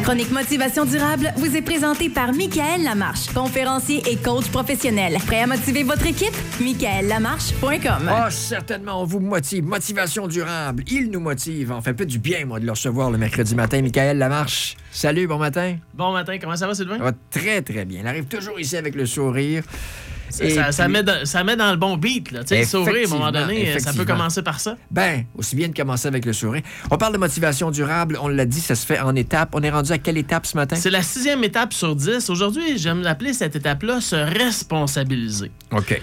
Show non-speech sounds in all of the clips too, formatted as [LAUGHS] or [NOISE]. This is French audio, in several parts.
La chronique Motivation durable vous est présentée par Michael Lamarche, conférencier et coach professionnel. Prêt à motiver votre équipe? michaellamarche.com. Ah, certainement, on vous motive. Motivation durable. Il nous motive. On fait un peu du bien, moi, de le recevoir le mercredi matin. Michael Lamarche. Salut, bon matin. Bon matin, comment ça va, Sylvain? Ça va très, très bien. Il arrive toujours ici avec le sourire. Ça, ça, ça met dans, ça met dans le bon beat. Là. Tu sais, le sourire, à un moment donné, ça peut commencer par ça. Ben, aussi bien de commencer avec le sourire. On parle de motivation durable. On l'a dit, ça se fait en étapes. On est rendu à quelle étape ce matin? C'est la sixième étape sur dix. Aujourd'hui, j'aime l'appeler cette étape-là se responsabiliser. OK.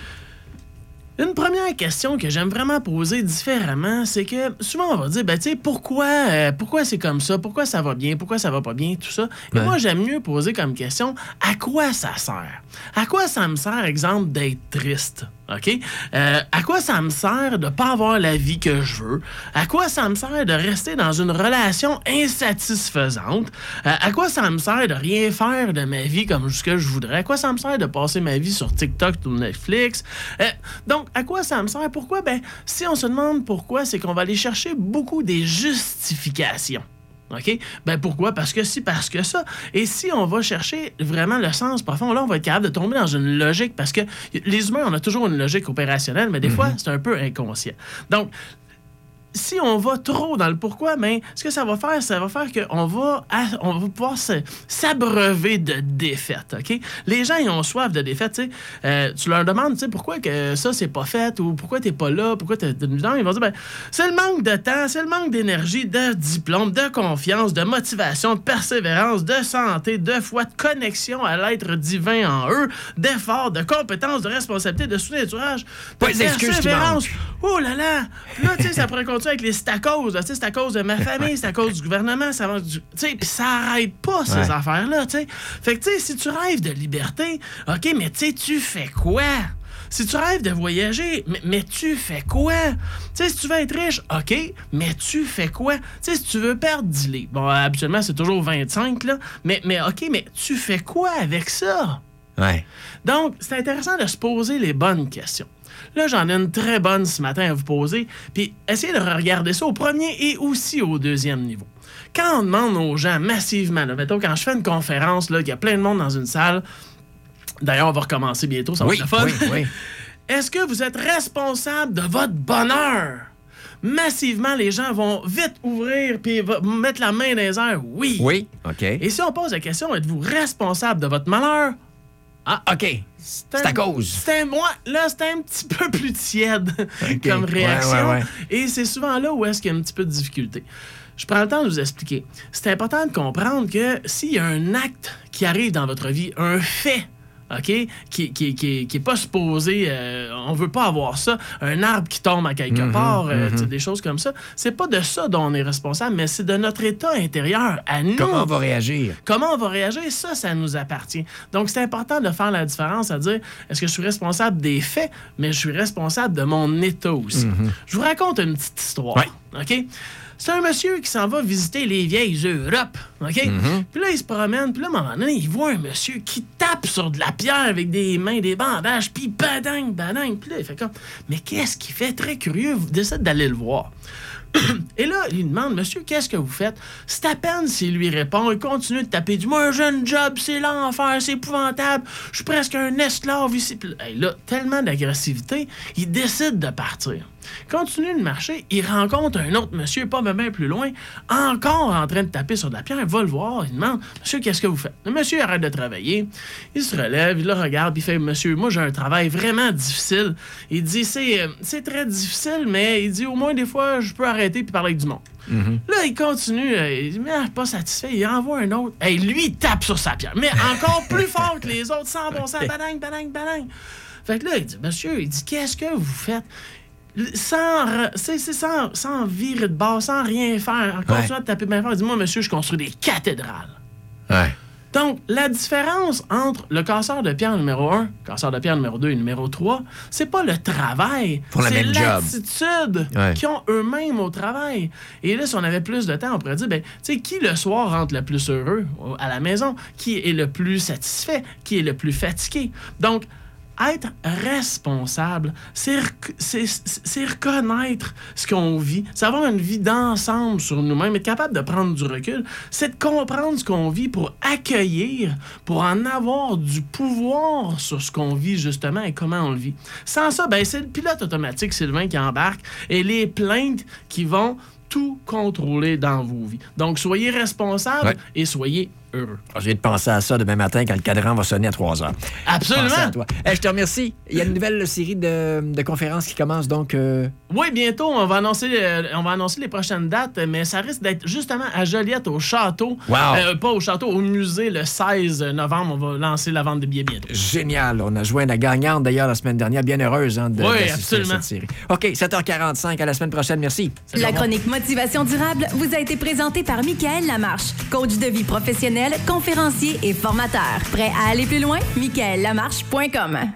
Une première question que j'aime vraiment poser différemment, c'est que souvent on va dire, ben tu sais, pourquoi, euh, pourquoi c'est comme ça, pourquoi ça va bien, pourquoi ça va pas bien, tout ça. Et Ouais. moi, j'aime mieux poser comme question, à quoi ça sert? À quoi ça me sert, exemple, d'être triste? OK? Euh, à quoi ça me sert de pas avoir la vie que je veux? À quoi ça me sert de rester dans une relation insatisfaisante? Euh, à quoi ça me sert de rien faire de ma vie comme ce que je voudrais? À quoi ça me sert de passer ma vie sur TikTok ou Netflix? Euh, donc, à quoi ça me sert? Pourquoi? Ben, si on se demande pourquoi, c'est qu'on va aller chercher beaucoup des justifications. OK? Ben pourquoi? Parce que si, parce que ça. Et si on va chercher vraiment le sens profond, là, on va être capable de tomber dans une logique parce que les humains, on a toujours une logique opérationnelle, mais des fois, c'est un peu inconscient. Donc, si on va trop dans le pourquoi, mais ce que ça va faire, ça va faire qu'on va, on va pouvoir s'abreuver de défaites, OK? Les gens, ils ont soif de défaites, tu. Euh, tu leur demandes, tu sais, pourquoi que ça, c'est pas fait, ou pourquoi t'es pas là, pourquoi t'es... Non, ils vont dire, ben, c'est le manque de temps, c'est le manque d'énergie, de diplôme, de confiance, de motivation, de persévérance, de santé, de foi, de connexion à l'être divin en eux, d'effort, de compétences, de responsabilité, de soutien d'entourage, de persévérance. Oh là là! Là, tu sais, ça pourrait continuer avec les c'est à cause. là, Tu sais, c'est à cause de ma famille, c'est à cause du gouvernement, ça va du- Tu sais, puis ça arrête pas, ces Ouais. affaires-là, tu sais. Fait que, tu sais, si tu rêves de liberté, OK, mais tu sais, tu fais quoi? Si tu rêves de voyager, mais, mais tu fais quoi? Tu sais, si tu veux être riche, OK, mais tu fais quoi? Tu sais, si tu veux perdre 10 livres, bon, habituellement, c'est toujours 25, là, mais, mais OK, mais tu fais quoi avec ça? Ouais. Donc, c'est intéressant de se poser les bonnes questions. Là, j'en ai une très bonne ce matin à vous poser, puis essayez de regarder ça au premier et aussi au deuxième niveau. Quand on demande aux gens massivement, là, mettons, quand je fais une conférence, là, qu'il y a plein de monde dans une salle, d'ailleurs, on va recommencer bientôt, ça va Oui, être le fun. oui, oui. [LAUGHS] Est-ce que vous êtes responsable de votre bonheur? Massivement, les gens vont vite ouvrir puis mettre la main dans les airs. Oui. Oui, OK. Et si on pose la question, êtes-vous responsable de votre malheur? Ah, OK. C'est à cause. C'est moi, là, c'est un petit [LAUGHS] peu plus tiède comme Ouais, réaction. ouais, ouais. Et c'est souvent là où est-ce qu'il y a un petit peu de difficulté. Je prends le temps de vous expliquer. C'est important de comprendre que s'il y a un acte qui arrive dans votre vie, un fait, OK, qui, qui, qui, qui est pas supposé, euh, on veut pas avoir ça, un arbre qui tombe à quelque Mhm, part, euh, sais, des choses comme ça, c'est pas de ça dont on est responsable, mais c'est de notre état intérieur à nous. Comment on va réagir? Comment on va réagir, ça, ça nous appartient. Donc, c'est important de faire la différence, à dire, est-ce que je suis responsable des faits, mais je suis responsable de mon état aussi. Je vous raconte une petite histoire, Ouais. OK? C'est un monsieur qui s'en va visiter les vieilles Europes, OK? Puis là, il se promène, puis là, à un moment donné, il voit un monsieur qui tape sur de la pierre avec des mains, des bandages, puis badang, badang. Puis là, il fait comme, mais qu'est-ce qu'il fait? Très curieux, vous décide d'aller le voir. Et là, il lui demande, monsieur, qu'est-ce que vous faites? C'est à peine s'il lui répond, il continue de taper. Dit, moi, un jeune job, c'est l'enfer, c'est épouvantable, je suis presque un esclave ici. Puis là, tellement d'agressivité, il décide de partir. Continue de marcher, il rencontre un autre monsieur, pas même plus loin, encore en train de taper sur de la pierre. Il va le voir, il demande, monsieur, qu'est-ce que vous faites? Le monsieur arrête de travailler, il se relève, il le regarde, il fait, monsieur, moi, j'ai un travail vraiment difficile. Il dit, c'est euh, c'est très difficile, mais il dit, au moins, des fois, je peux arrêter puis parler avec du monde. Là, il continue, euh, il dit, mais ah, pas satisfait, il envoie un autre. Et lui, il tape sur sa pierre, mais encore [LAUGHS] plus fort que les autres, sans bon sens, badang, badang, badang. Fait que là, il dit, monsieur, il dit, qu'est-ce que vous faites? Sans, c'est, sans, sans virer de base, sans rien faire, en continuant de taper bien fort, il dit, moi, monsieur, je construis des cathédrales. Ouais. Donc, la différence entre le casseur de pierre numéro 1, casseur de pierre numéro 2 et numéro 3, c'est pas le travail, c'est l'attitude Ouais. qu'ils ont eux-mêmes au travail. Et là, si on avait plus de temps, on pourrait dire, ben, tu sais, qui le soir rentre le plus heureux à la maison? Qui est le plus satisfait? Qui est le plus fatigué? Donc, être responsable, c'est rec- c'est- c'est reconnaître ce qu'on vit, c'est avoir une vie d'ensemble sur nous-mêmes, être capable de prendre du recul, c'est de comprendre ce qu'on vit pour accueillir, pour en avoir du pouvoir sur ce qu'on vit justement et comment on le vit. Sans ça, ben, c'est le pilote automatique, Sylvain, qui embarque et les plaintes qui vont tout contrôler dans vos vies. Donc, soyez responsables Ouais. et soyez heureux. Ah, J'ai de penser à ça demain matin quand le cadran va sonner à 3 heures. Absolument. Pensez à toi. Eh, je te remercie. Il y a une nouvelle série de, de conférences qui commence donc. euh, Oui, bientôt, on va, annoncer, euh, on va annoncer les prochaines dates, mais ça risque d'être justement à Joliette, au château. Wow. Euh, pas au château, au musée, le 16 novembre. On va lancer la vente de billets bientôt. Génial. On a joint la gagnante d'ailleurs la semaine dernière. Bien heureuse hein, de, Oui, à absolument. cette série. OK, 7h45. À la semaine prochaine. Merci. La chronique Motivation durable vous a été présentée par Michael Lamarche, coach de vie professionnel, conférencier et formateur. Prêt à aller plus loin? michaellamarche.com